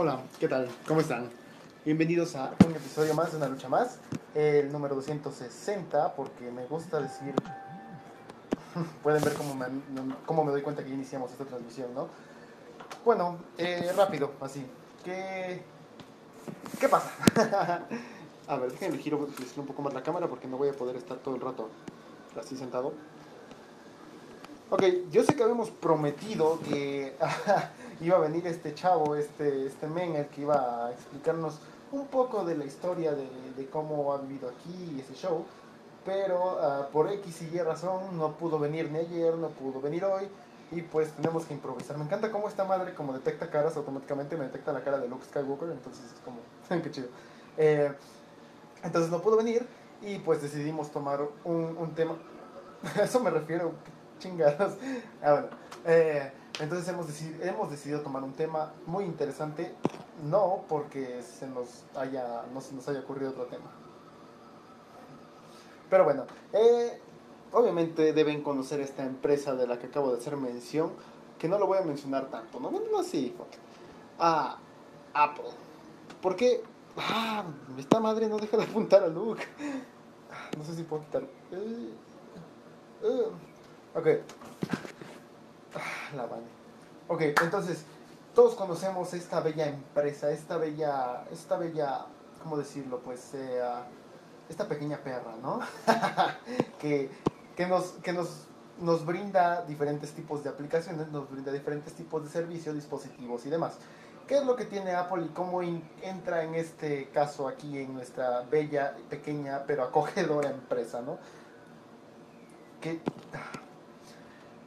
Hola, ¿qué tal? ¿Cómo están? Bienvenidos a un episodio más de Una Lucha Más, el número 260, porque me gusta decir... Pueden ver cómo me, cómo me doy cuenta que iniciamos esta transmisión, ¿no? Bueno, eh, rápido, así. ¿Qué, ¿Qué pasa? a ver, déjenme giro un poco más la cámara porque no voy a poder estar todo el rato así sentado. Ok, yo sé que habíamos prometido que iba a venir este chavo, este, este men, el que iba a explicarnos un poco de la historia de, cómo ha vivido aquí ese show, pero uh, por X y Y razón no pudo venir ni ayer, no pudo venir hoy, y pues tenemos que improvisar. Me encanta cómo esta madre, como detecta caras, automáticamente me detecta la cara de Luke Skywalker, entonces es como, qué chido. Eh, entonces no pudo venir, y pues decidimos tomar un, un tema, eso me refiero, chingados. Ah, bueno. Eh, entonces hemos decidido, tomar un tema muy interesante, no porque se nos haya, no se nos haya ocurrido otro tema. Pero bueno, eh, obviamente deben conocer esta empresa de la que acabo de hacer mención, que no lo voy a mencionar tanto, no, no, no sí, ah, Apple. Porque, ah, esta madre no deja de apuntar a Luke. No sé si puedo quitar. Uh. Ok. Ah, la vale. Ok, entonces, todos conocemos esta bella empresa, esta bella, esta bella, ¿cómo decirlo? Pues, eh, esta pequeña perra, ¿no? que, que, nos, que nos, nos brinda diferentes tipos de aplicaciones, nos brinda diferentes tipos de servicios, dispositivos y demás. ¿Qué es lo que tiene Apple y cómo entra en este caso aquí en nuestra bella, pequeña, pero acogedora empresa, ¿no? Que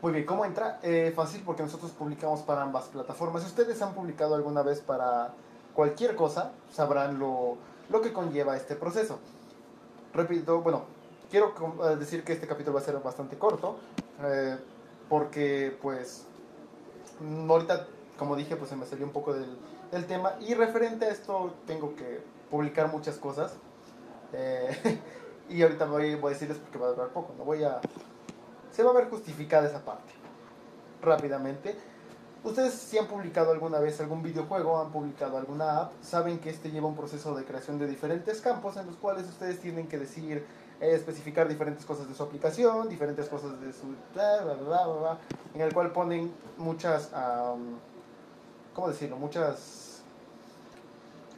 muy bien, ¿cómo entra? Eh, fácil porque nosotros publicamos para ambas plataformas. Si ustedes han publicado alguna vez para cualquier cosa, sabrán lo, lo que conlleva este proceso. Repito, bueno, quiero eh, decir que este capítulo va a ser bastante corto, eh, porque pues ahorita, como dije, pues se me salió un poco del, tema y referente a esto tengo que publicar muchas cosas. y ahorita voy a decirles porque va a durar poco, no voy a se va a ver justificada esa parte. Rápidamente. Ustedes si han publicado alguna vez algún videojuego, han publicado alguna app, saben que este lleva un proceso de creación de diferentes campos en los cuales ustedes tienen que decir, eh, especificar diferentes cosas de su aplicación, diferentes cosas de su... Bla, bla, bla, en el cual ponen muchas... ¿Cómo decirlo? Muchas...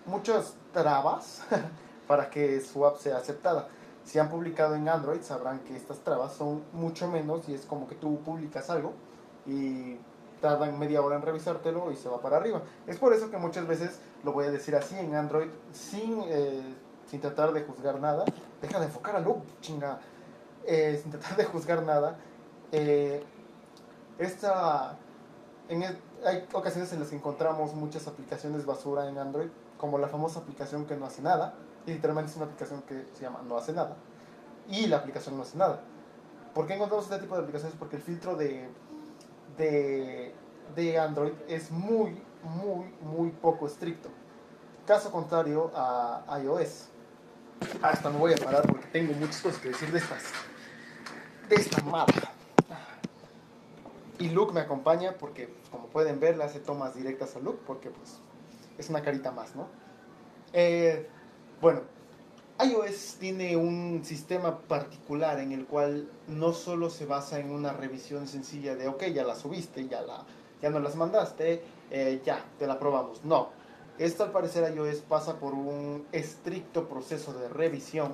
Muchas trabas para que su app sea aceptada si han publicado en Android sabrán que estas trabas son mucho menos y es como que tú publicas algo y tardan media hora en revisártelo y se va para arriba. Es por eso que muchas veces lo voy a decir así en Android sin, eh, sin tratar de juzgar nada. Deja de enfocar a Luke, chinga. Eh, sin tratar de juzgar nada. Eh, esta, en hay ocasiones en las que encontramos muchas aplicaciones basura en Android, como la famosa aplicación que no hace nada literalmente es una aplicación que se llama No hace nada. Y la aplicación no hace nada. ¿Por qué encontramos este tipo de aplicaciones? Porque el filtro de, de, de Android es muy, muy, muy poco estricto. Caso contrario a iOS. Hasta me voy a parar porque tengo muchas cosas que decir de estas. De esta madre. Y Luke me acompaña porque, como pueden ver, le hace tomas directas a Luke porque pues es una carita más, ¿no? Eh, bueno, iOS tiene un sistema particular en el cual no solo se basa en una revisión sencilla de, ok, ya la subiste, ya, la, ya no las mandaste, eh, ya, te la probamos. No, esto al parecer iOS pasa por un estricto proceso de revisión,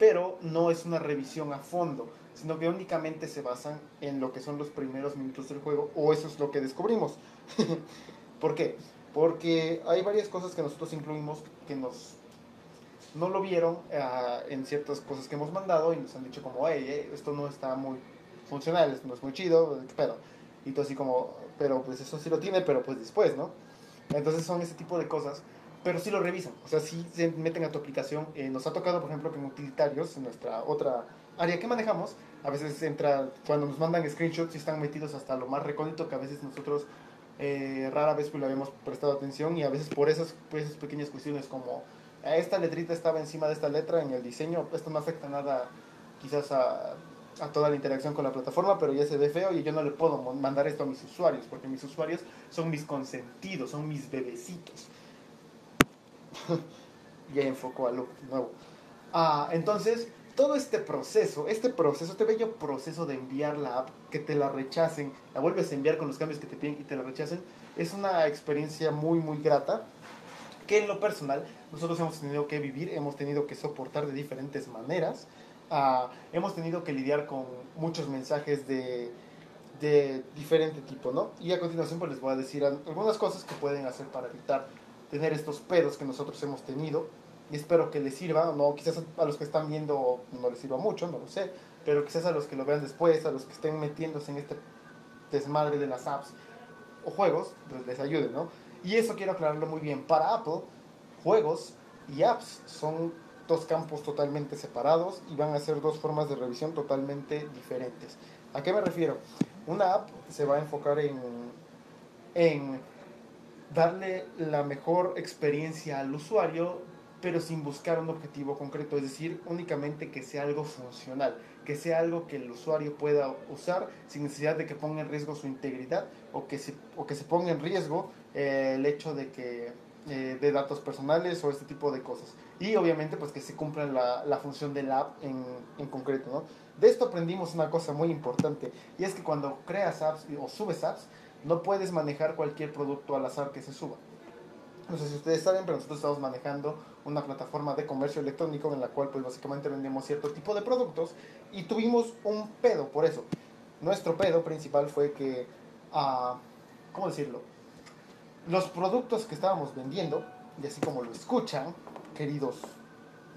pero no es una revisión a fondo, sino que únicamente se basan en lo que son los primeros minutos del juego, o eso es lo que descubrimos. ¿Por qué? Porque hay varias cosas que nosotros incluimos que nos no lo vieron uh, en ciertas cosas que hemos mandado y nos han dicho como, hey, eh, esto no está muy funcional, esto no es muy chido, pero, y todo así como, pero pues eso sí lo tiene, pero pues después, ¿no? Entonces son ese tipo de cosas, pero sí lo revisan, o sea, sí se meten a tu aplicación. Eh, nos ha tocado, por ejemplo, que en utilitarios, en nuestra otra área que manejamos, a veces entra, cuando nos mandan screenshots y están metidos hasta lo más recóndito que a veces nosotros eh, rara vez pues le habíamos prestado atención y a veces por esas pequeñas cuestiones como esta letrita estaba encima de esta letra en el diseño, esto no afecta nada quizás a toda la interacción con la plataforma, pero ya se ve feo y yo no le puedo mandar esto a mis usuarios, porque mis usuarios son mis consentidos, son mis bebecitos. ya enfocó a lo nuevo. Ah, entonces, todo este proceso, este proceso, este bello proceso de enviar la app, que te la rechacen, la vuelves a enviar con los cambios que te piden y te la rechacen, es una experiencia muy, muy grata que en lo personal nosotros hemos tenido que vivir, hemos tenido que soportar de diferentes maneras, ah, hemos tenido que lidiar con muchos mensajes de, de diferente tipo, ¿no? Y a continuación pues les voy a decir algunas cosas que pueden hacer para evitar tener estos pedos que nosotros hemos tenido y espero que les sirva, no quizás a los que están viendo no les sirva mucho, no lo sé, pero quizás a los que lo vean después, a los que estén metiéndose en este desmadre de las apps o juegos, pues les ayude, ¿no? Y eso quiero aclararlo muy bien. Para Apple, juegos y apps son dos campos totalmente separados y van a ser dos formas de revisión totalmente diferentes. ¿A qué me refiero? Una app se va a enfocar en, en darle la mejor experiencia al usuario pero sin buscar un objetivo concreto, es decir, únicamente que sea algo funcional, que sea algo que el usuario pueda usar sin necesidad de que ponga en riesgo su integridad o que se, o que se ponga en riesgo eh, el hecho de que eh, de datos personales o este tipo de cosas. Y obviamente pues que se cumpla la, la función del app en, en concreto. ¿no? De esto aprendimos una cosa muy importante y es que cuando creas apps o subes apps, no puedes manejar cualquier producto al azar que se suba. No sé si ustedes saben, pero nosotros estamos manejando una plataforma de comercio electrónico en la cual pues básicamente vendemos cierto tipo de productos y tuvimos un pedo por eso. Nuestro pedo principal fue que, uh, ¿cómo decirlo? Los productos que estábamos vendiendo, y así como lo escuchan, queridos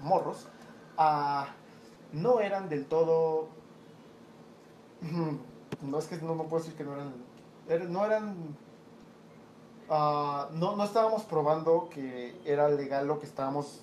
morros, uh, no eran del todo... No es que no, no puedo decir que no eran... No eran Ah, no, no estábamos probando que era legal lo que estábamos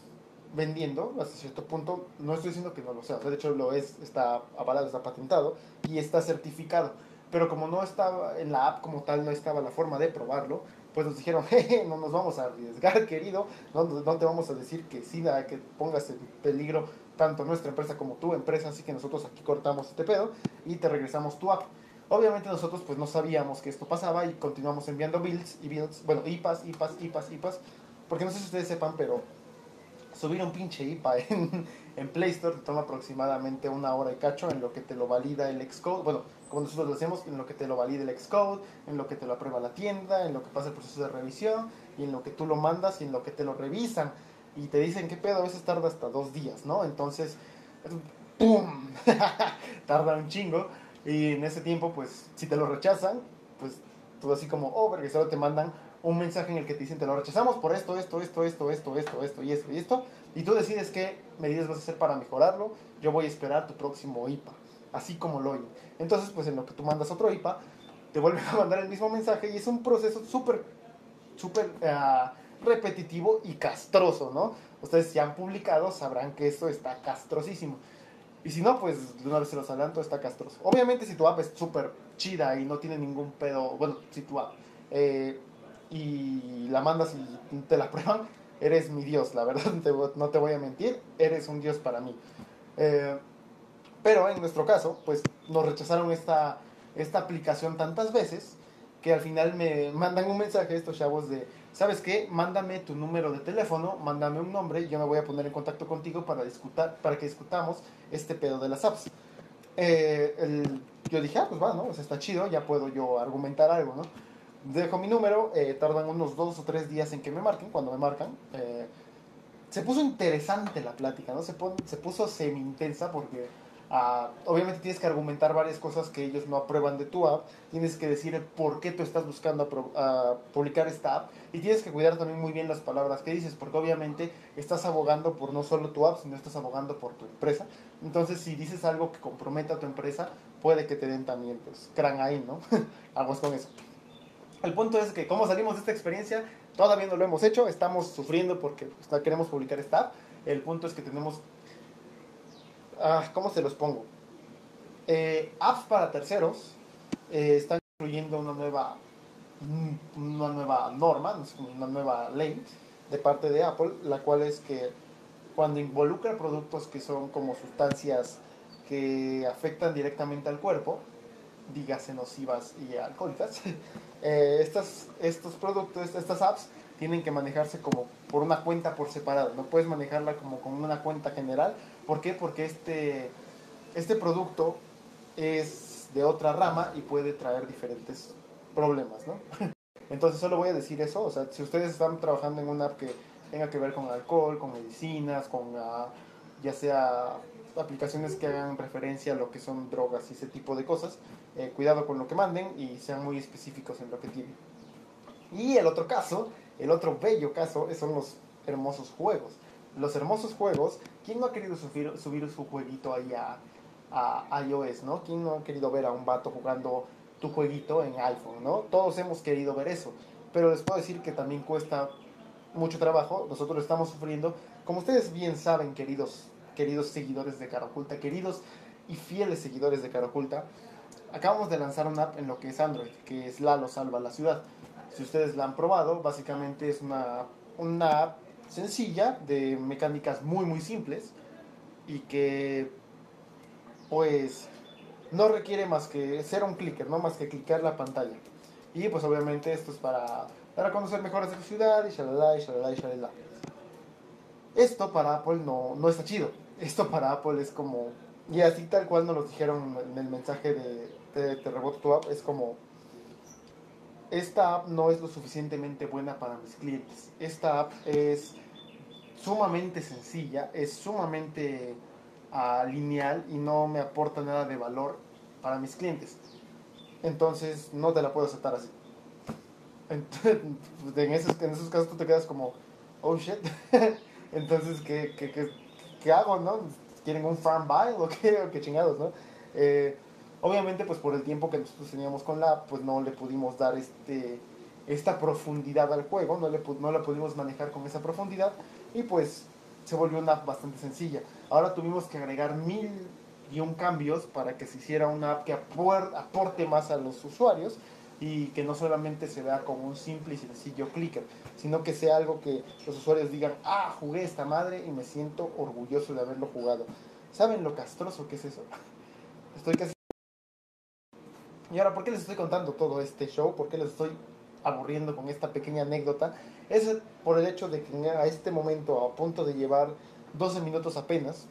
vendiendo hasta cierto punto. No estoy diciendo que no lo sea, de hecho lo es, está avalado, está patentado y está certificado. Pero como no estaba en la app como tal, no estaba la forma de probarlo, pues nos dijeron, jeje, no nos vamos a arriesgar, querido, no, no te vamos a decir que sí, nada, que pongas en peligro tanto nuestra empresa como tu empresa, así que nosotros aquí cortamos este pedo y te regresamos tu app. Obviamente nosotros pues no sabíamos que esto pasaba y continuamos enviando builds y builds, bueno, IPAs, IPAs, IPAs, IPAs, porque no sé si ustedes sepan, pero subir un pinche IPA en, en Play Store te toma aproximadamente una hora y cacho en lo que te lo valida el Xcode, bueno, como nosotros lo hacemos, en lo que te lo valida el Xcode, en lo que te lo aprueba la tienda, en lo que pasa el proceso de revisión y en lo que tú lo mandas y en lo que te lo revisan y te dicen qué pedo, a veces tarda hasta dos días, ¿no? Entonces, ¡pum! tarda un chingo. Y en ese tiempo, pues, si te lo rechazan, pues tú así como, oh, porque solo te mandan un mensaje en el que te dicen, te lo rechazamos por esto, esto, esto, esto, esto, esto, esto y esto y esto. Y tú decides qué medidas vas a hacer para mejorarlo. Yo voy a esperar tu próximo IPA, así como lo oyen. Entonces, pues en lo que tú mandas otro IPA, te vuelven a mandar el mismo mensaje y es un proceso súper, súper uh, repetitivo y castroso, ¿no? Ustedes si han publicado sabrán que esto está castrosísimo. Y si no, pues de una vez se los adelanto, está castroso. Obviamente si tu app es súper chida y no tiene ningún pedo, bueno, si tu app, eh, y la mandas y te la prueban, eres mi Dios, la verdad, no te voy a mentir, eres un Dios para mí. Eh, pero en nuestro caso, pues nos rechazaron esta, esta aplicación tantas veces que al final me mandan un mensaje estos chavos de, ¿sabes qué? Mándame tu número de teléfono, mándame un nombre y yo me voy a poner en contacto contigo para, discutar, para que discutamos este pedo de las apps. Eh, yo dije, ah, pues va, ¿no? Está chido, ya puedo yo argumentar algo, ¿no? Dejo mi número, eh, tardan unos dos o tres días en que me marquen, cuando me marcan. Eh, se puso interesante la plática, ¿no? Se, se puso semi-intensa porque Obviamente tienes que argumentar varias cosas que ellos no aprueban de tu app, tienes que decir por qué tú estás buscando publicar esta app y tienes que cuidar también muy bien las palabras que dices, porque obviamente estás abogando por no solo tu app, sino estás abogando por tu empresa. Entonces, si dices algo que comprometa a tu empresa, puede que te den también, pues, crán ahí, ¿no? Aguas con eso. El punto es que, ¿cómo salimos de esta experiencia? Todavía no lo hemos hecho, estamos sufriendo porque pues, queremos publicar esta app. El punto es que tenemos ah, ¿cómo se los pongo? Eh, apps para terceros eh, están incluyendo una nueva, una nueva norma, una nueva ley de parte de Apple, la cual es que cuando involucra productos que son como sustancias que afectan directamente al cuerpo, dígase nocivas y alcohólicas, eh, estos productos, estas apps, tienen que manejarse como por una cuenta por separado. No puedes manejarla como con una cuenta general. ¿Por qué? Porque este, este producto es de otra rama y puede traer diferentes problemas, ¿no? Entonces solo voy a decir eso. O sea, si ustedes están trabajando en una app que tenga que ver con alcohol, con medicinas, con ah, ya sea aplicaciones que hagan referencia a lo que son drogas y ese tipo de cosas, eh, cuidado con lo que manden y sean muy específicos en lo que tienen. Y el otro caso el otro bello caso son los hermosos juegos. Los hermosos juegos, ¿quién no ha querido subir, su jueguito ahí a, a, iOS, ¿no? ¿Quién no ha querido ver a un vato jugando tu jueguito en iPhone, ¿no? Todos hemos querido ver eso. Pero les puedo decir que también cuesta mucho trabajo. Nosotros estamos sufriendo. Como ustedes bien saben, queridos, queridos seguidores de Cara Oculta, queridos y fieles seguidores de Cara Oculta, acabamos de lanzar una app en lo que es Android, que es Lalo Salva la Ciudad. Si ustedes la han probado, básicamente es una, una app sencilla de mecánicas muy muy simples y que pues no requiere más que ser un clicker, no más que clicar la pantalla. Y pues obviamente esto es para, para conocer mejor de su ciudad y shalala y shalala y shalala. Esto para Apple no, no está chido. Esto para Apple es como, y así tal cual nos lo dijeron en el mensaje de, de Te Reboto tu App, es como esta app no es lo suficientemente buena para mis clientes. Esta app es sumamente sencilla, es sumamente uh, lineal y no me aporta nada de valor para mis clientes. Entonces no te la puedo aceptar así. en, esos, en esos casos tú te quedas como, oh shit. Entonces, ¿qué, qué, qué, qué, hago, no? ¿Quieren un farm buy o qué, o qué chingados, no? Eh, Obviamente, pues por el tiempo que nosotros teníamos con la pues no le pudimos dar este, esta profundidad al juego, no, le, no la pudimos manejar con esa profundidad y pues se volvió una app bastante sencilla. Ahora tuvimos que agregar mil y un cambios para que se hiciera una app que aporte más a los usuarios y que no solamente se vea como un simple y sencillo clicker, sino que sea algo que los usuarios digan, ah, jugué esta madre y me siento orgulloso de haberlo jugado. ¿Saben lo castroso que es eso? Estoy casi y ahora, ¿por qué les estoy contando todo este show? ¿Por qué les estoy aburriendo con esta pequeña anécdota? Es por el hecho de que a este momento, a punto de llevar 12 minutos apenas,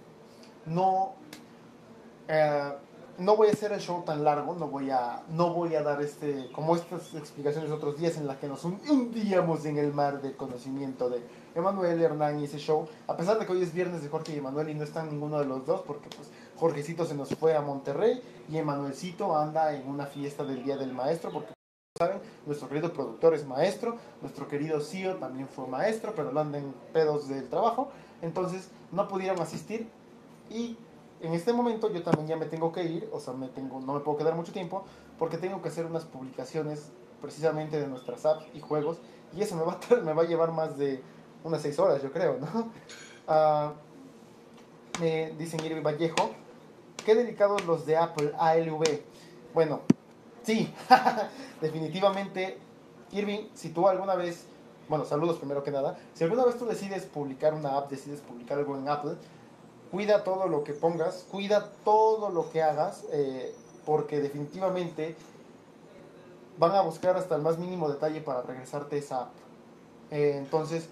no, eh, no voy a hacer el show tan largo, no voy a, no voy a dar este, como estas explicaciones otros días en las que nos hundíamos en el mar del conocimiento de Emanuel, Hernán y ese show, a pesar de que hoy es viernes de Jorge y Emanuel y no están ninguno de los dos, porque pues Jorgecito se nos fue a Monterrey y Emanuelcito anda en una fiesta del Día del Maestro, porque saben, nuestro querido productor es maestro, nuestro querido CEO también fue maestro, pero lo andan pedos del trabajo, entonces no pudieron asistir y en este momento yo también ya me tengo que ir, o sea, me tengo, no me puedo quedar mucho tiempo, porque tengo que hacer unas publicaciones precisamente de nuestras apps y juegos, y eso me va a, me va a llevar más de unas seis horas, yo creo, ¿no? Me dicen Irving Vallejo, qué dedicados los de Apple ALV. Bueno, sí, definitivamente, Irving, si tú alguna vez, bueno, saludos primero que nada, si alguna vez tú decides publicar una app, decides publicar algo en Apple, cuida todo lo que pongas, cuida todo lo que hagas, eh, porque definitivamente van a buscar hasta el más mínimo detalle para regresarte esa app. Eh, entonces,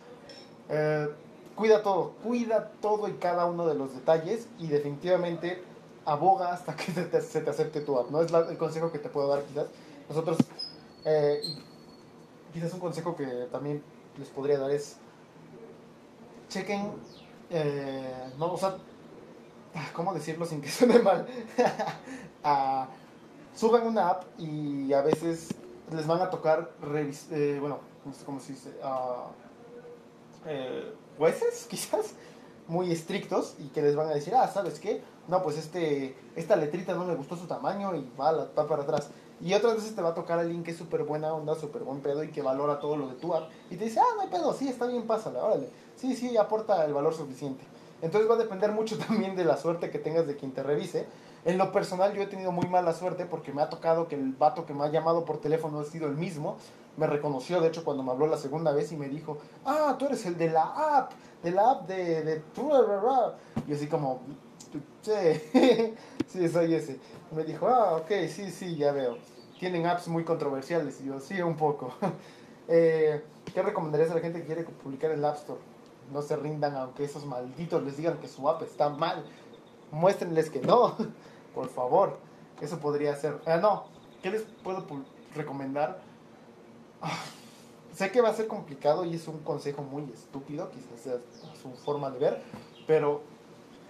eh, cuida todo, cuida todo y cada uno de los detalles y definitivamente aboga hasta que se te, acepte tu app, ¿no? Es el consejo que te puedo dar quizás. Nosotros, eh, quizás un consejo que también les podría dar es, chequen, eh, no, o sea, ¿cómo decirlo sin que suene mal? Ah, suban una app y a veces les van a tocar, eh, bueno, no sé cómo se dice, uh, jueces quizás, muy estrictos y que les van a decir, ah, ¿sabes qué? No, pues este, esta letrita no me gustó su tamaño y va, va para atrás. Y otras veces te va a tocar alguien que es súper buena onda, súper buen pedo y que valora todo lo de tu app. Y te dice, ah, no hay pedo, sí, está bien, pásala, órale. Sí, sí, aporta el valor suficiente. Entonces va a depender mucho también de la suerte que tengas de quien te revise. En lo personal yo he tenido muy mala suerte porque me ha tocado que el vato que me ha llamado por teléfono ha sido el mismo. Me reconoció, de hecho, cuando me habló la segunda vez y me dijo, ah, tú eres el de la app, de la app de... de... Y así como, Sí, sí, soy ese. Me dijo, ah, ok, sí, sí, ya veo. Tienen apps muy controversiales. Y yo, sí, un poco. eh, ¿Qué recomendarías a la gente que quiere publicar en el App Store? No se rindan aunque esos malditos les digan que su app está mal. Muéstrenles que no, por favor. Eso podría ser. Ah, no, ¿qué les puedo recomendar? Ah, sé que va a ser complicado y es un consejo muy estúpido, quizás sea su forma de ver, pero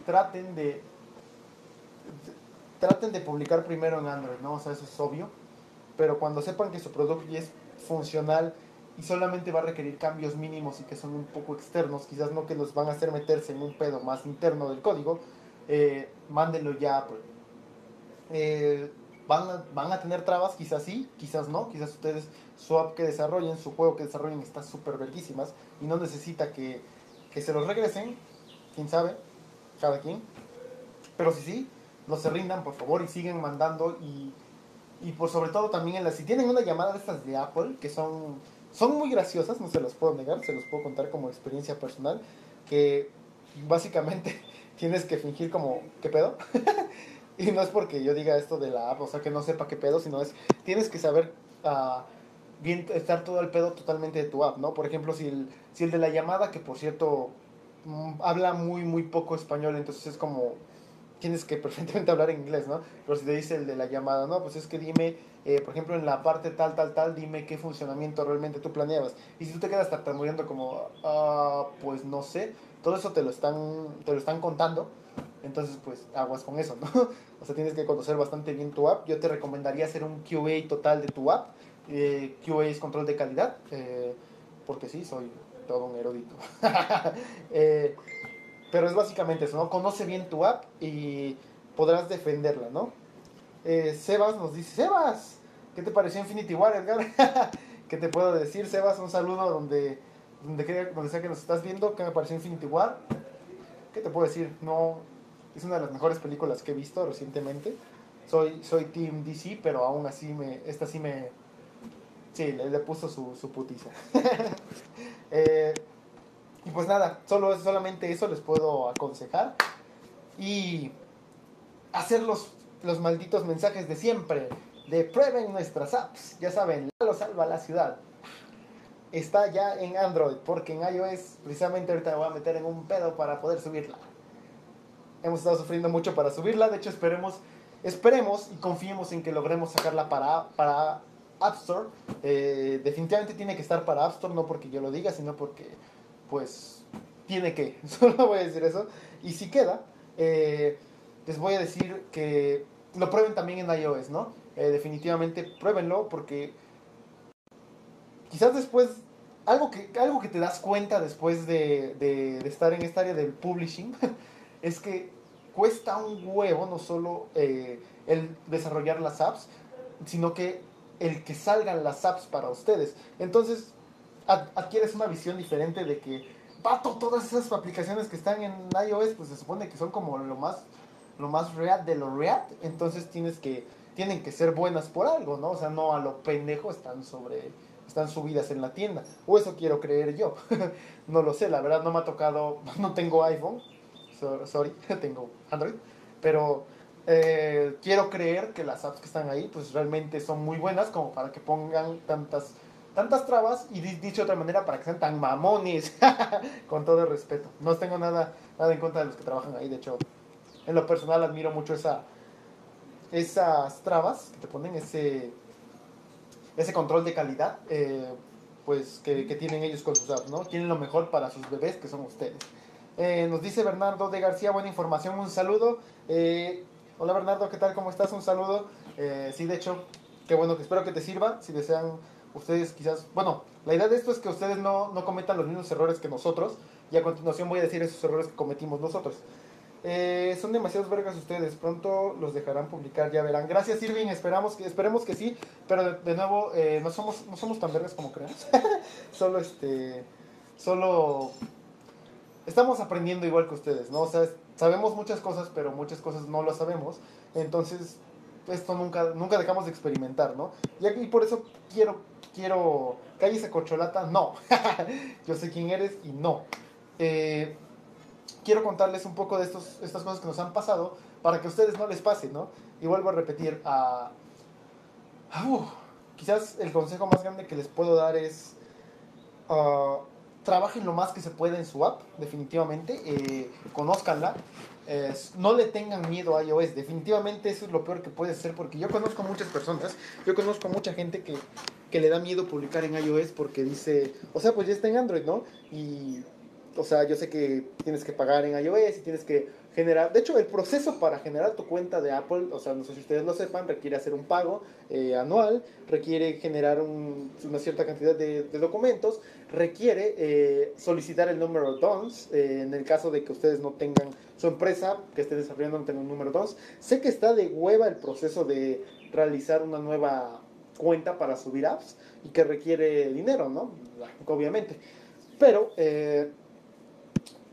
traten de traten de publicar primero en Android, ¿no? O sea, eso es obvio, pero cuando sepan que su producto es funcional y solamente va a requerir cambios mínimos y que son un poco externos, quizás no que los van a hacer meterse en un pedo más interno del código, eh, mándenlo ya pues. Eh, van, a, van a tener trabas, quizás sí, quizás no, quizás ustedes su app que desarrollen, su juego que desarrollen está súper verguísimas y no necesita que, que se los regresen, quién sabe, cada quien. Pero si sí, no se rindan, por favor, y siguen mandando. Y, y por sobre todo también, en la, si tienen una llamada de estas de Apple, que son, son muy graciosas, no se los puedo negar, se los puedo contar como experiencia personal, que básicamente tienes que fingir como, ¿qué pedo? y no es porque yo diga esto de la app, o sea, que no sepa qué pedo, sino es, tienes que saber... Uh, estar todo el pedo totalmente de tu app, ¿no? Por ejemplo, si el, si el de la llamada, que por cierto mm, habla muy, muy poco español, entonces es como, tienes que perfectamente hablar en inglés, ¿no? Pero si te dice el de la llamada, no, pues es que dime, eh, por ejemplo, en la parte tal, tal, tal, dime qué funcionamiento realmente tú planeabas. Y si tú te quedas tartamudeando como, ah, pues no sé, todo eso te lo están, te lo están contando. Entonces, pues aguas con eso, ¿no? O sea, tienes que conocer bastante bien tu app. Yo te recomendaría hacer un QA total de tu app eh, QA es control de calidad, eh, porque sí, soy todo un erudito. Eh, pero es básicamente eso, ¿no? Conoce bien tu app y podrás defenderla, ¿no? Eh, Sebas nos dice, Sebas, ¿qué te pareció Infinity War, Edgar? ¿Qué te puedo decir, Sebas? Un saludo donde, donde, donde sea que nos estás viendo, ¿qué me pareció Infinity War? ¿Qué te puedo decir? No, es una de las mejores películas que he visto recientemente. Soy, soy Team DC, pero aún así me, esta sí me, Sí, le, puso su, su putiza. Eh, y pues nada, solo, solamente eso les puedo aconsejar. Y hacer los, los malditos mensajes de siempre. De prueben nuestras apps. Ya saben, lo salva la ciudad. Está ya en Android, porque en iOS precisamente ahorita me voy a meter en un pedo para poder subirla. Hemos estado sufriendo mucho para subirla, de hecho esperemos, esperemos y confiemos en que logremos sacarla para, para App Store. Eh, definitivamente tiene que estar para App Store, no porque yo lo diga, sino porque, pues, tiene que. Solo voy a decir eso. Y si queda, eh, les voy a decir que lo prueben también en iOS, ¿no? Eh, definitivamente pruébenlo porque quizás después, algo que, algo que te das cuenta después de, de, de estar en esta área del publishing, es que cuesta un huevo no solo el desarrollar las apps, sino que el que salgan las apps para ustedes. Entonces, adquieres una visión diferente de que, pato, todas esas aplicaciones que están en iOS, pues se supone que son como lo más, lo más real de lo real. Entonces tienes que, tienen que ser buenas por algo, ¿no? O sea, no a lo pendejo están sobre, están subidas en la tienda. O eso quiero creer yo. no lo sé, la verdad no me ha tocado, no tengo iPhone, sorry, tengo Android, pero eh, quiero creer que las apps que están ahí pues realmente son muy buenas como para que pongan tantas tantas trabas y dicho de otra manera para que sean tan mamones con todo el respeto no tengo nada nada en contra de los que trabajan ahí de hecho en lo personal admiro mucho esa esas trabas que te ponen ese ese control de calidad eh, pues que, tienen ellos con sus apps no tienen lo mejor para sus bebés que son ustedes eh, nos dice Bernardo de García buena información un saludo eh, Hola Bernardo, ¿qué tal? ¿Cómo estás? Un saludo. Sí, de hecho, qué bueno que espero que te sirva. Si desean ustedes quizás... Bueno, la idea de esto es que ustedes no, no cometan los mismos errores que nosotros. Y a continuación voy a decir esos errores que cometimos nosotros. Eh, son demasiados vergas ustedes. Pronto los dejarán publicar, ya verán. Gracias, Irving. Esperamos que, esperemos que sí. Pero de, nuevo, eh, no, somos, no somos tan vergas como creas. solo este. Solo. Estamos aprendiendo igual que ustedes, ¿no? O sea, sabemos muchas cosas, pero muchas cosas no lo sabemos. Entonces, esto nunca, nunca dejamos de experimentar, ¿no? Y aquí por eso quiero, quiero, cállese corcholata, no. Yo sé quién eres y no. Eh, quiero contarles un poco de estos, estas cosas que nos han pasado para que a ustedes no les pase, ¿no? Y vuelvo a repetir, a quizás el consejo más grande que les puedo dar es uh, trabajen lo más que se pueda en su app, definitivamente, eh, conózcanla, no le tengan miedo a iOS, definitivamente eso es lo peor que puede hacer porque yo conozco muchas personas, yo conozco mucha gente que, que le da miedo publicar en iOS porque dice, o sea, pues ya está en Android, ¿no? Y, o sea, yo sé que tienes que pagar en iOS y tienes que generar, de hecho el proceso para generar tu cuenta de Apple, o sea, no sé si ustedes lo sepan, requiere hacer un pago eh, anual, requiere generar una cierta cantidad de, documentos, requiere eh, solicitar el número DONS, eh, en el caso de que ustedes no tengan su empresa que esté desarrollando no tenga un número DONS. Sé que está de hueva el proceso de realizar una nueva cuenta para subir apps y que requiere dinero, ¿no? Obviamente. Pero,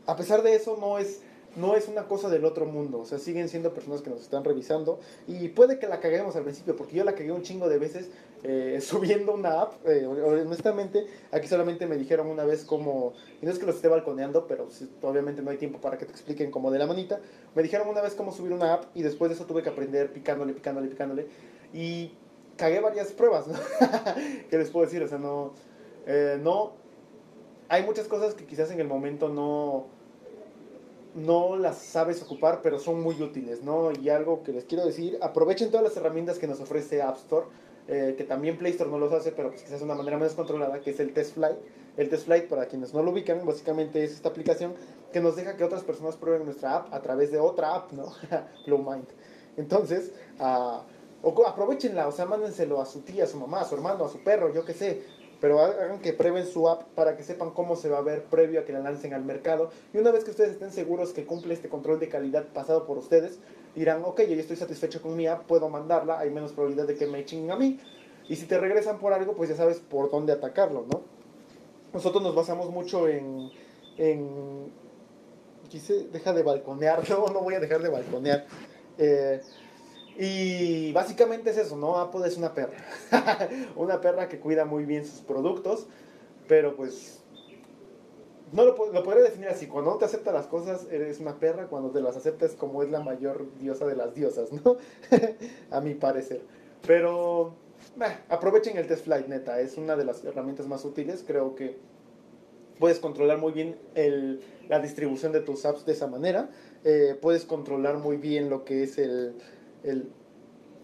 a pesar de eso, no es no es una cosa del otro mundo. O sea, siguen siendo personas que nos están revisando. Y puede que la caguemos al principio, porque yo la cagué un chingo de veces eh, subiendo una app. Eh, honestamente, aquí solamente me dijeron una vez como. Y no es que los esté balconeando, pero obviamente no hay tiempo para que te expliquen como de la manita. Me dijeron una vez cómo subir una app y después de eso tuve que aprender picándole, picándole, picándole. Y cagué varias pruebas, ¿no? ¿Qué les puedo decir? O sea, no. Eh, no. Hay muchas cosas que quizás en el momento no no las sabes ocupar, pero son muy útiles, ¿no? Y algo que les quiero decir, aprovechen todas las herramientas que nos ofrece App Store, eh, que también Play Store no los hace, pero pues quizás de una manera menos controlada, que es el Test Flight. El Test Flight, para quienes no lo ubican, básicamente es esta aplicación que nos deja que otras personas prueben nuestra app a través de otra app, ¿no? Mind. Entonces, uh, aprovechenla, o sea, mándenselo a su tía, a su mamá, a su hermano, a su perro, yo qué sé pero hagan que prueben su app para que sepan cómo se va a ver previo a que la lancen al mercado. Y una vez que ustedes estén seguros que cumple este control de calidad pasado por ustedes, dirán, ok, yo ya estoy satisfecho con mi app, puedo mandarla, hay menos probabilidad de que me chinguen a mí. Y si te regresan por algo, pues ya sabes por dónde atacarlo, ¿no? Nosotros nos basamos mucho en... en quise, deja de balconear, no, no voy a dejar de balconear. Eh, y básicamente es eso, ¿no? Apple es una perra. una perra que cuida muy bien sus productos, pero pues no lo, lo, podría definir así. Cuando no te acepta las cosas, eres una perra. Cuando te las aceptas, como es la mayor diosa de las diosas, ¿no? a mi parecer. Pero aprovechen el Test Flight, neta. Es una de las herramientas más útiles. Creo que puedes controlar muy bien la distribución de tus apps de esa manera. Eh, puedes controlar muy bien lo que es el el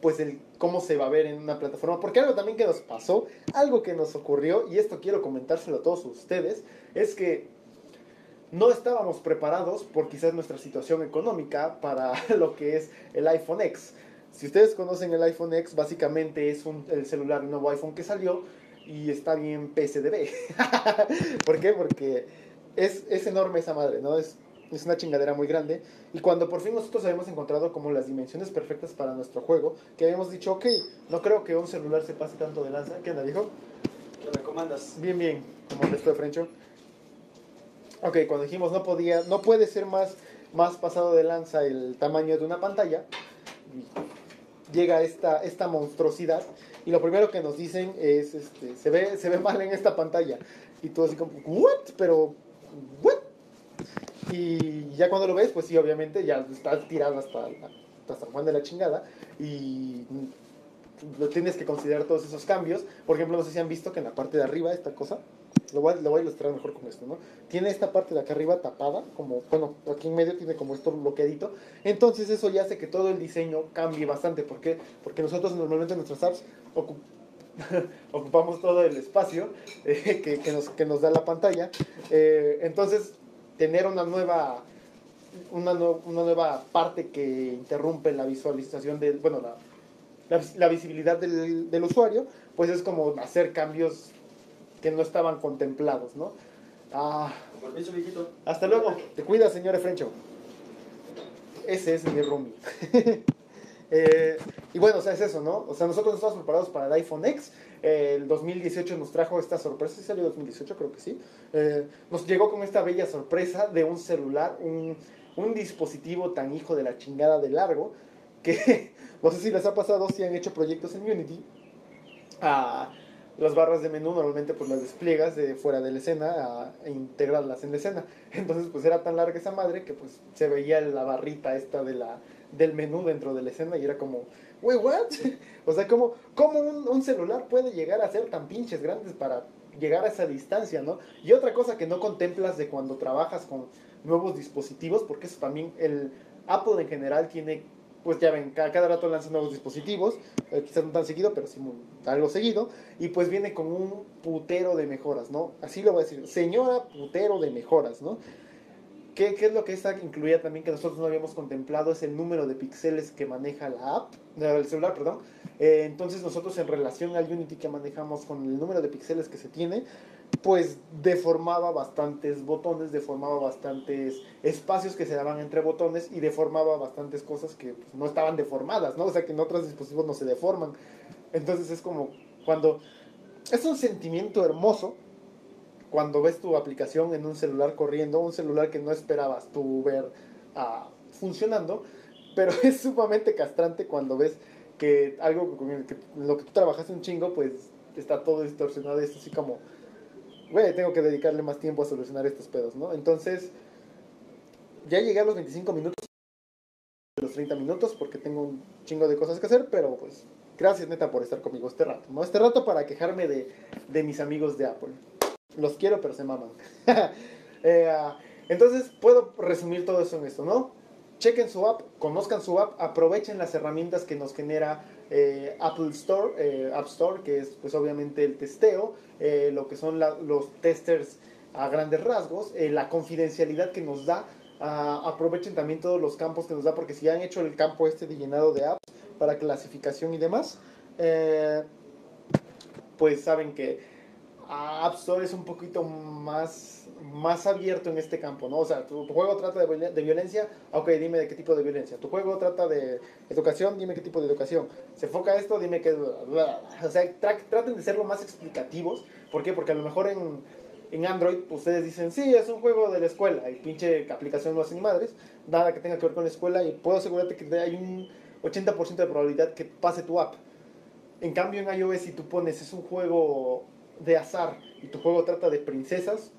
pues el cómo se va a ver en una plataforma, porque algo también que nos pasó, algo que nos ocurrió, y esto quiero comentárselo a todos ustedes, es que no estábamos preparados por quizás nuestra situación económica para lo que es el iPhone X. Si ustedes conocen el iPhone X, básicamente es un, el celular nuevo iPhone que salió y está bien PSDB. ¿Por qué? Porque es, es enorme esa madre, ¿no? Es es una chingadera muy grande. Y cuando por fin nosotros habíamos encontrado como las dimensiones perfectas para nuestro juego, que habíamos dicho, ok, no creo que un celular se pase tanto de lanza. ¿Qué onda, dijo? ¿Qué me comandas? Bien, bien, como el resto de Frencho. Ok, cuando dijimos no podía, no puede ser más, más pasado de lanza el tamaño de una pantalla, llega esta, esta monstruosidad y lo primero que nos dicen es, este, se ve, se ve mal en esta pantalla. Y tú así como, ¿what? Pero, ¿what? Y ya cuando lo ves, pues sí, obviamente ya está tirado hasta, hasta Juan de la chingada. Y lo tienes que considerar todos esos cambios. Por ejemplo, no sé si han visto que en la parte de arriba, esta cosa, lo voy, a, lo voy a ilustrar mejor con esto, ¿no? Tiene esta parte de acá arriba tapada, como, bueno, aquí en medio tiene como esto bloqueadito. Entonces eso ya hace que todo el diseño cambie bastante. ¿Por qué? Porque nosotros normalmente en nuestras apps ocupamos todo el espacio eh, que, que, nos, que nos da la pantalla. Eh, entonces tener una nueva, una, una, nueva parte que interrumpe la visualización de, bueno, la, la, visibilidad del, del, usuario, pues es como hacer cambios que no estaban contemplados, ¿no? Ah, permiso. Hasta luego. Te cuida, señor Efrencho. Ese es mi roomie. Eh, y bueno, o sea, es eso, ¿no? O sea, nosotros estamos preparados para el iPhone X. el 2018 nos trajo esta sorpresa, ¿sí salió 2018? Creo que sí. Eh, nos llegó con esta bella sorpresa de un celular, un, un, dispositivo tan hijo de la chingada de largo, que no sé si les ha pasado si han hecho proyectos en Unity. Ah, las barras de menú normalmente pues las despliegas de fuera de la escena a, a integrarlas en la escena. Entonces pues era tan larga esa madre que pues se veía la barrita esta de la, del menú dentro de la escena y era como, wey, what? o sea, como, ¿cómo un, un celular puede llegar a ser tan pinches grandes para llegar a esa distancia, ¿no? Y otra cosa que no contemplas de cuando trabajas con nuevos dispositivos, porque eso también el Apple en general tiene pues ya ven, cada, rato lanzan nuevos dispositivos, eh, quizás no tan seguido, pero sí algo seguido, y pues viene con un putero de mejoras, ¿no? Así lo voy a decir, señora putero de mejoras, ¿no? ¿Qué, es lo que esta incluía también que nosotros no habíamos contemplado? Es el número de píxeles que maneja la app, eh, el celular, perdón. Eh, entonces nosotros en relación al Unity que manejamos con el número de píxeles que se tiene, pues deformaba bastantes botones, deformaba bastantes espacios que se daban entre botones y deformaba bastantes cosas que pues, no estaban deformadas, ¿no? O sea que en otros dispositivos no se deforman. Entonces es como cuando... Es un sentimiento hermoso cuando ves tu aplicación en un celular corriendo, un celular que no esperabas tú ver ah, funcionando, pero es sumamente castrante cuando ves que algo el que lo que tú trabajaste un chingo, pues está todo distorsionado es así como, güey, tengo que dedicarle más tiempo a solucionar estos pedos, ¿no? Entonces, ya llegué a los 25 minutos, los 30 minutos, porque tengo un chingo de cosas que hacer, pero pues, gracias neta por estar conmigo este rato, ¿no? Este rato para quejarme de, de mis amigos de Apple. Los quiero, pero se maman. Eh, ah, entonces, puedo resumir todo eso en esto, ¿no? Chequen su app, conozcan su app, aprovechen las herramientas que nos genera eh, Apple Store, eh, App Store, que es pues obviamente el testeo, lo que son los testers a grandes rasgos, la confidencialidad que nos da, ah, aprovechen también todos los campos que nos da, porque si han hecho el campo este de llenado de apps para clasificación y demás, pues saben que a App Store es un poquito más, más abierto en este campo, ¿no? O sea, tu, tu juego trata de, de violencia, ok, dime de qué tipo de violencia. Tu juego trata de educación, dime qué tipo de educación. Se enfoca esto, dime qué... bla, bla. O sea, tra- traten de ser lo más explicativos. ¿Por qué? Porque a lo mejor en, en Android ustedes dicen, sí, es un juego de la escuela, y pinche aplicación no hace ni madres, nada que tenga que ver con la escuela, y puedo asegurarte que hay un 80% de probabilidad que pase tu app. En cambio en iOS si tú pones es un juego de azar y tu juego trata de princesas,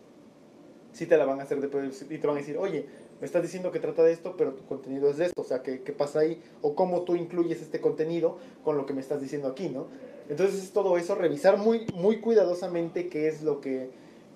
sí te la van a hacer de y te van a decir, oye, me estás diciendo que trata de esto, pero tu contenido es de esto, o sea, ¿qué, qué pasa ahí? O cómo tú incluyes este contenido con lo que me estás diciendo aquí, ¿no? Entonces es todo eso, revisar muy, muy cuidadosamente qué es lo que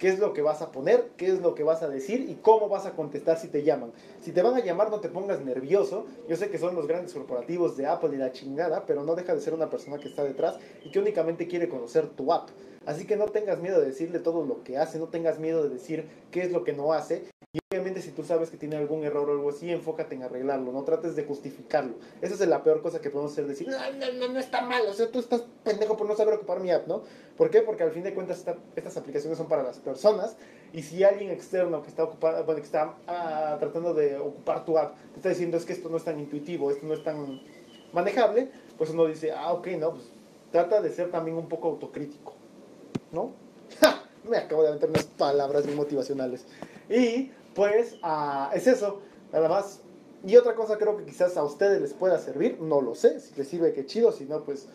qué es lo que vas a poner, qué es lo que vas a decir y cómo vas a contestar si te llaman. Si te van a llamar no te pongas nervioso. Yo sé que son los grandes corporativos de Apple y la chingada, pero no deja de ser una persona que está detrás y que únicamente quiere conocer tu app. Así que no tengas miedo de decirle todo lo que hace, no tengas miedo de decir qué es lo que no hace. Y obviamente si tú sabes que tiene algún error o algo así, enfócate en arreglarlo, no trates de justificarlo. Esa es la peor cosa que podemos hacer, decir, no, no, no, no está mal, o sea, tú estás pendejo por no saber ocupar mi app, ¿no? ¿Por qué? Porque al fin de cuentas esta- estas aplicaciones son para las personas y si alguien externo que está ocupado, bueno, que está ah, tratando de ocupar tu app, te está diciendo es que esto no es tan intuitivo, esto no es tan manejable, pues uno dice, ah, ok, no, pues trata de ser también un poco autocrítico, ¿no? ¡Ja! Me acabo de aventar unas palabras muy motivacionales. Y pues ah, es eso, nada más. Y otra cosa creo que quizás a ustedes les pueda servir, no lo sé, si les sirve que chido, si no pues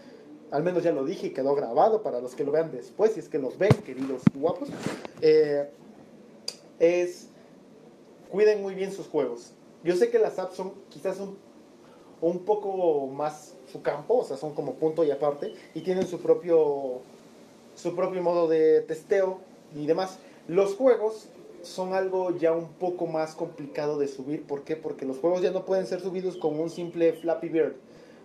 al menos ya lo dije y quedó grabado para los que lo vean después, si es que los ven, queridos guapos, eh, es cuiden muy bien sus juegos. Yo sé que las apps son quizás un, un poco más su campo, o sea, son como punto y aparte, y tienen su propio, su propio modo de testeo y demás. Los juegos son algo ya un poco más complicado de subir. ¿Por qué? Porque los juegos ya no pueden ser subidos con un simple Flappy Bird.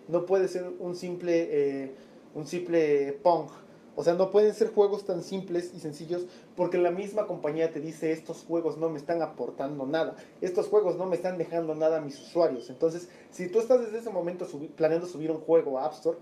No puede ser un simple, eh, un simple Pong. O sea, no pueden ser juegos tan simples y sencillos porque la misma compañía te dice estos juegos no me están aportando nada. Estos juegos no me están dejando nada a mis usuarios. Entonces, si tú estás desde ese momento planeando subir un juego a App Store,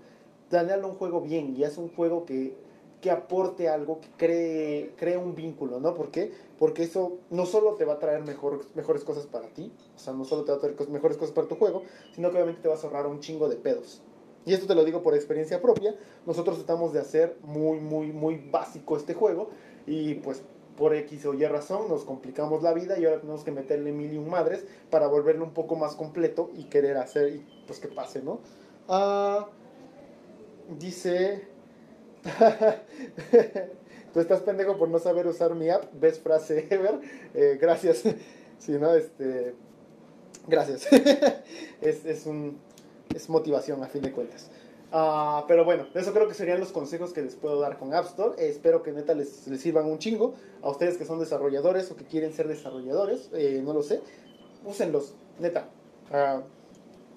planealo un juego bien y haz un juego que, que aporte algo, que cree, cree un vínculo, ¿no? ¿Por qué? Porque eso no solo te va a traer mejor, mejores cosas para ti, o sea, no solo te va a traer mejores cosas para tu juego, sino que obviamente te vas a ahorrar un chingo de pedos. Y esto te lo digo por experiencia propia. Nosotros tratamos de hacer muy, muy, muy básico este juego. Y pues por X o Y razón nos complicamos la vida y ahora tenemos que meterle mil y un madres para volverlo un poco más completo y querer hacer y pues que pase, ¿no? Ah, dice Tú estás pendejo por no saber usar mi app, best frase ever. Eh, gracias. Si no, este. Gracias. es, es, un, es motivación a fin de cuentas. Ah, pero bueno, eso creo que serían los consejos que les puedo dar con App Store. Espero que neta les, les, sirvan un chingo. A ustedes que son desarrolladores o que quieren ser desarrolladores, eh, no lo sé, úsenlos, neta. Ah,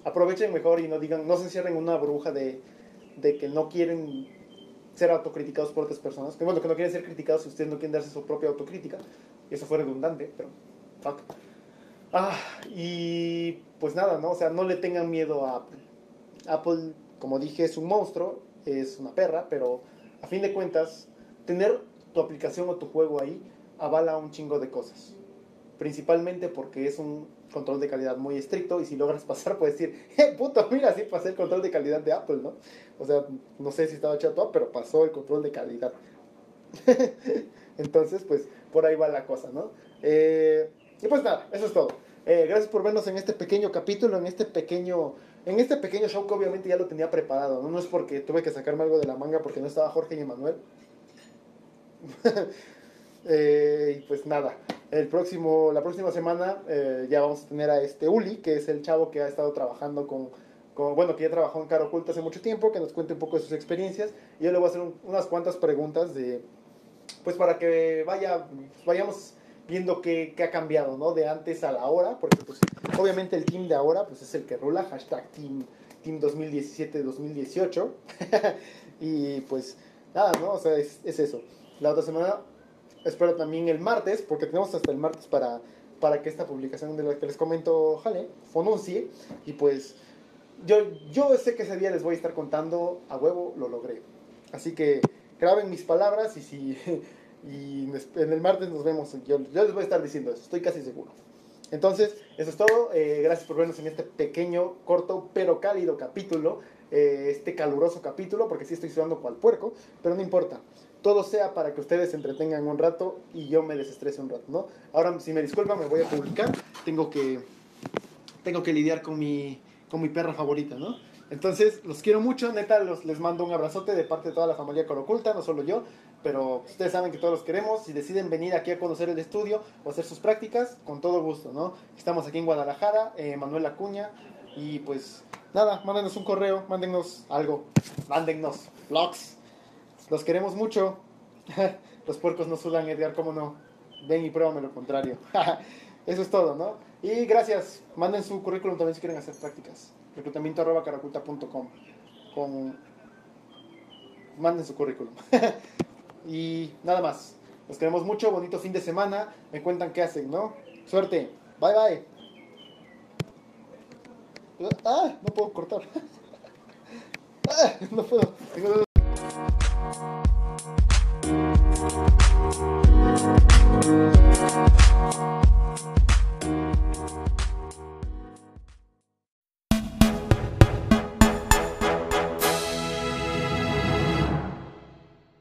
aprovechen mejor y no digan, no se encierren en una bruja de, de que no quieren ser autocriticados por otras personas. Que bueno, que no quieren ser criticados si ustedes no quieren darse su propia autocrítica. Y eso fue redundante, pero fuck. Ah, y pues nada, ¿no? O sea, no le tengan miedo a Apple. Apple, como dije, es un monstruo, es una perra, pero a fin de cuentas, tener tu aplicación o tu juego ahí avala un chingo de cosas. Principalmente porque es un control de calidad muy estricto y si logras pasar puedes decir, eh, puto, mira, sí pasé el control de calidad de Apple, ¿no? O sea, no sé si estaba chato, pero pasó el control de calidad. Entonces, pues, por ahí va la cosa, ¿no? Eh, y pues nada, eso es todo. Eh, gracias por vernos en este pequeño capítulo, en este pequeño, en este pequeño show que obviamente ya lo tenía preparado, ¿no? No es porque tuve que sacarme algo de la manga porque no estaba Jorge y Emanuel. eh, y pues nada, el próximo, la próxima semana eh, ya vamos a tener a este Uli, que es el chavo que ha estado trabajando con, con, bueno, que ya trabajó en Caro Oculta hace mucho tiempo, que nos cuente un poco de sus experiencias. Y yo le voy a hacer un, unas cuantas preguntas de, pues para que vaya, vayamos viendo qué, qué, ha cambiado, ¿no? De antes a la hora, porque pues obviamente el team de ahora, pues es el que rula, hashtag team, team 2017-2018. y pues nada, ¿no? O sea, es, es eso. La otra semana espero también el martes, porque tenemos hasta el martes para, para que esta publicación de la que les comento, jale, fonuncie. Y pues yo, yo sé que ese día les voy a estar contando, a huevo lo logré. Así que graben mis palabras y si y en el martes nos vemos. Yo, yo les voy a estar diciendo eso, estoy casi seguro. Entonces, eso es todo. Eh, gracias por vernos en este pequeño, corto, pero cálido capítulo. Eh, este caluroso capítulo, porque sí estoy sudando cual puerco, pero no importa todo sea para que ustedes se entretengan un rato y yo me desestrese un rato, ¿no? Ahora, si me disculpan, me voy a publicar. Tengo que, tengo que lidiar con mi, con mi perra favorita, ¿no? Entonces, los quiero mucho, neta, los, les mando un abrazote de parte de toda la familia Coroculta, no solo yo, pero ustedes saben que todos los queremos. Si deciden venir aquí a conocer el estudio o hacer sus prácticas, con todo gusto, ¿no? Estamos aquí en Guadalajara, eh, Manuel Acuña, y pues nada, mándenos un correo, mándenos algo, mándennos vlogs los queremos mucho. Los puercos no sudan, Edgar, ¿cómo no? Ven y pruébame lo contrario. Eso es todo, ¿no? Y gracias. Manden su currículum también si quieren hacer prácticas. Reclutamiento arroba caraculta.com. Con... Manden su currículum. y nada más. Los queremos mucho. Bonito fin de semana. Me cuentan qué hacen, ¿no? Suerte. Bye bye. Ah, no puedo cortar. Ah, no puedo. Tengo